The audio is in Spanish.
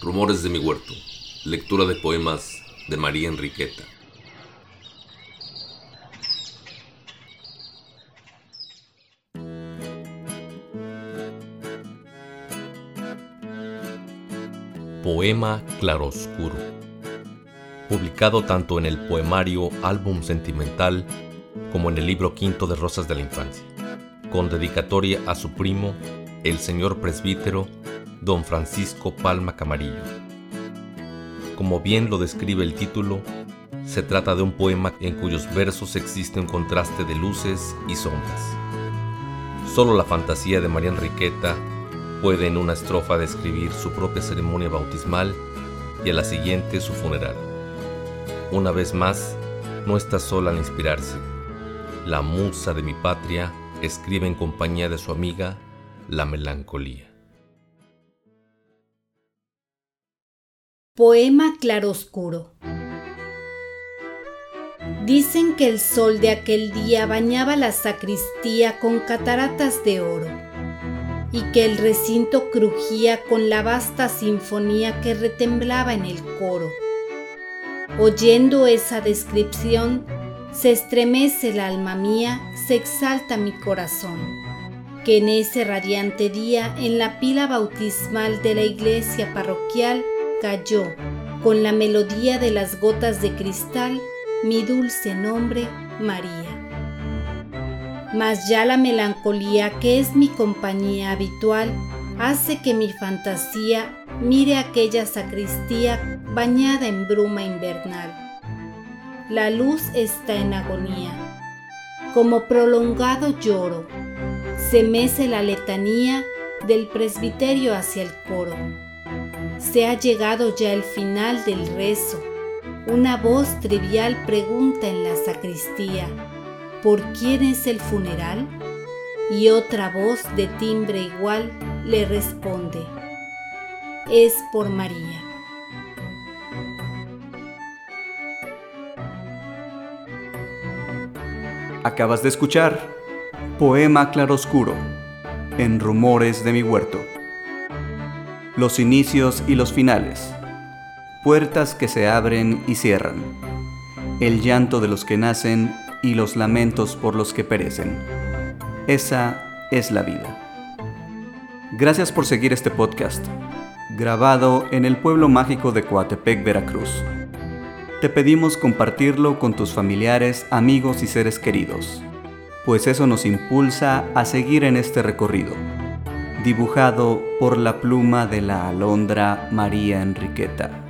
Rumores de mi huerto. Lectura de poemas de María Enriqueta. Poema Claroscuro. Publicado tanto en el poemario Álbum Sentimental como en el libro quinto de Rosas de la Infancia, con dedicatoria a su primo, el señor presbítero don Francisco Palma Camarillo. Como bien lo describe el título, se trata de un poema en cuyos versos existe un contraste de luces y sombras. Solo la fantasía de María Enriqueta puede en una estrofa describir su propia ceremonia bautismal y a la siguiente su funeral. Una vez más, no está sola al inspirarse. La musa de mi patria escribe en compañía de su amiga La melancolía. Poema claroscuro. Dicen que el sol de aquel día bañaba la sacristía con cataratas de oro y que el recinto crujía con la vasta sinfonía que retemblaba en el coro. Oyendo esa descripción, se estremece el alma mía, se exalta mi corazón, que en ese radiante día en la pila bautismal de la iglesia parroquial cayó, con la melodía de las gotas de cristal, mi dulce nombre, María. Mas ya la melancolía que es mi compañía habitual hace que mi fantasía mire aquella sacristía bañada en bruma invernal. La luz está en agonía. Como prolongado lloro, se mece la letanía del presbiterio hacia el coro se ha llegado ya el final del rezo. Una voz trivial pregunta en la sacristía, ¿por quién es el funeral? Y otra voz de timbre igual le responde, es por María. Acabas de escuchar Poema Claroscuro en Rumores de mi Huerto los inicios y los finales, puertas que se abren y cierran, el llanto de los que nacen y los lamentos por los que perecen. Esa es la vida. Gracias por seguir este podcast, grabado en el pueblo mágico de Coatepec, Veracruz. Te pedimos compartirlo con tus familiares, amigos y seres queridos, pues eso nos impulsa a seguir en este recorrido dibujado por la pluma de la alondra María Enriqueta.